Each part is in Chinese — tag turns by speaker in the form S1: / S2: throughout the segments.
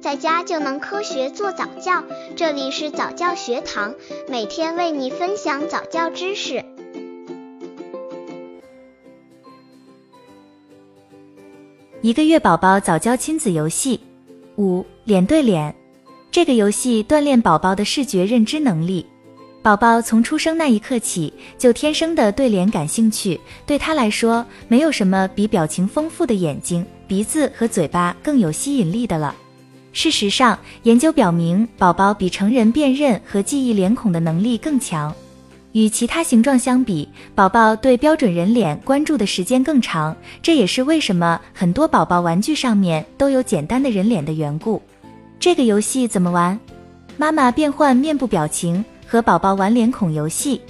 S1: 在家就能科学做早教。这里是早教学堂，每天为你分享早教知识。
S2: 一个月宝宝早教亲子游戏五脸对脸，这个游戏锻炼宝宝的视觉认知能力。宝宝从出生那一刻起，就天生的对脸感兴趣。对他来说，没有什么比表情丰富的眼睛、鼻子和嘴巴更有吸引力的了。事实上，研究表明，宝宝比成人辨认和记忆脸孔的能力更强。与其他形状相比，宝宝对标准人脸关注的时间更长。这也是为什么很多宝宝玩具上面都有简单的人脸的缘故。这个游戏怎么玩？妈妈变换面部表情。和宝宝玩脸孔游戏，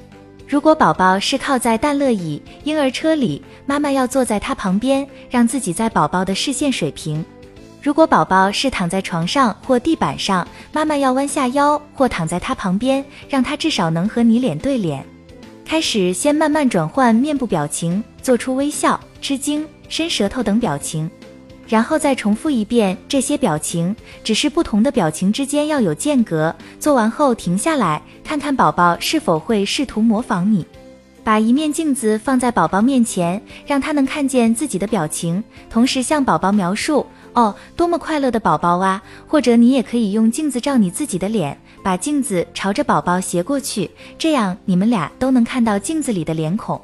S2: 如果宝宝是靠在淡乐椅、婴儿车里，妈妈要坐在他旁边，让自己在宝宝的视线水平；如果宝宝是躺在床上或地板上，妈妈要弯下腰或躺在他旁边，让他至少能和你脸对脸。开始先慢慢转换面部表情，做出微笑、吃惊、伸舌头等表情。然后再重复一遍这些表情，只是不同的表情之间要有间隔。做完后停下来，看看宝宝是否会试图模仿你。把一面镜子放在宝宝面前，让他能看见自己的表情，同时向宝宝描述：“哦，多么快乐的宝宝啊！”或者你也可以用镜子照你自己的脸，把镜子朝着宝宝斜过去，这样你们俩都能看到镜子里的脸孔。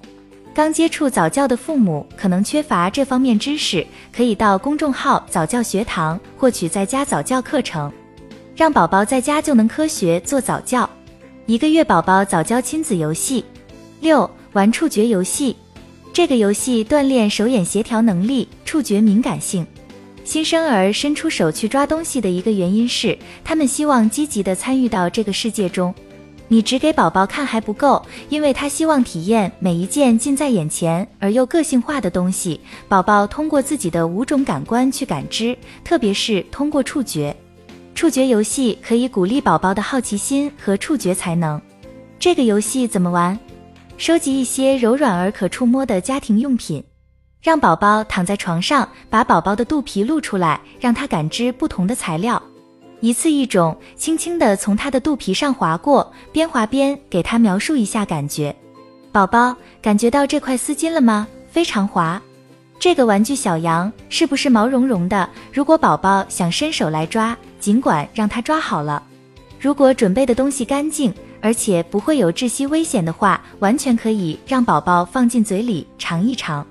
S2: 刚接触早教的父母可能缺乏这方面知识，可以到公众号早教学堂获取在家早教课程，让宝宝在家就能科学做早教。一个月宝宝早教亲子游戏六玩触觉游戏，这个游戏锻炼手眼协调能力、触觉敏感性。新生儿伸出手去抓东西的一个原因是，他们希望积极的参与到这个世界中。你只给宝宝看还不够，因为他希望体验每一件近在眼前而又个性化的东西。宝宝通过自己的五种感官去感知，特别是通过触觉。触觉游戏可以鼓励宝宝的好奇心和触觉才能。这个游戏怎么玩？收集一些柔软而可触摸的家庭用品，让宝宝躺在床上，把宝宝的肚皮露出来，让他感知不同的材料。一次一种，轻轻地从他的肚皮上划过，边划边给他描述一下感觉。宝宝，感觉到这块丝巾了吗？非常滑。这个玩具小羊是不是毛茸茸的？如果宝宝想伸手来抓，尽管让他抓好了。如果准备的东西干净，而且不会有窒息危险的话，完全可以让宝宝放进嘴里尝一尝。